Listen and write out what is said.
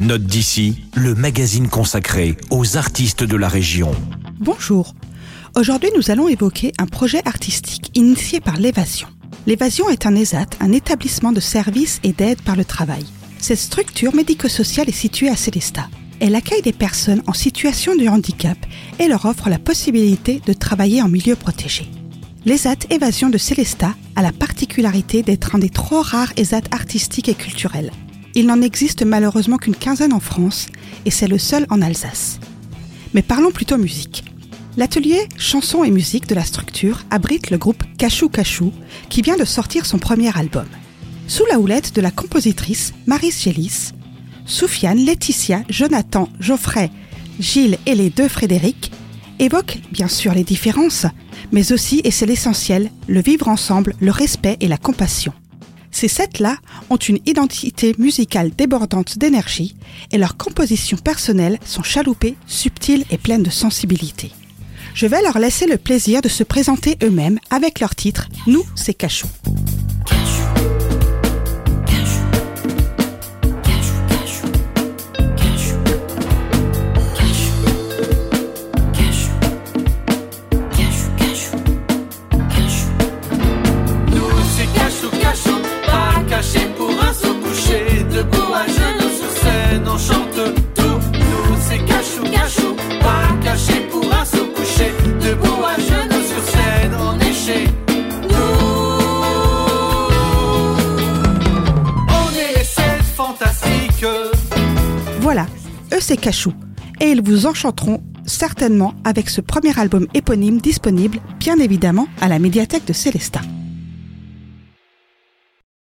Note d'ici, le magazine consacré aux artistes de la région. Bonjour. Aujourd'hui, nous allons évoquer un projet artistique initié par l'Évasion. L'Évasion est un ESAT, un établissement de services et d'aide par le travail. Cette structure médico-sociale est située à Célestat. Elle accueille des personnes en situation de handicap et leur offre la possibilité de travailler en milieu protégé. L'ESAT Évasion de Célestat a la particularité d'être un des trop rares ESAT artistiques et culturels. Il n'en existe malheureusement qu'une quinzaine en France et c'est le seul en Alsace. Mais parlons plutôt musique. L'atelier chansons et musique de la structure abrite le groupe Cachou Cachou qui vient de sortir son premier album. Sous la houlette de la compositrice Maris Gélis, Soufiane, Laetitia, Jonathan, Geoffrey, Gilles et les deux Frédéric évoquent bien sûr les différences, mais aussi, et c'est l'essentiel, le vivre ensemble, le respect et la compassion. Ces sept-là ont une identité musicale débordante d'énergie et leurs compositions personnelles sont chaloupées, subtiles et pleines de sensibilité. Je vais leur laisser le plaisir de se présenter eux-mêmes avec leur titre Nous, c'est Cachou. C'est Cachou. Et ils vous enchanteront certainement avec ce premier album éponyme disponible bien évidemment à la médiathèque de Célestat.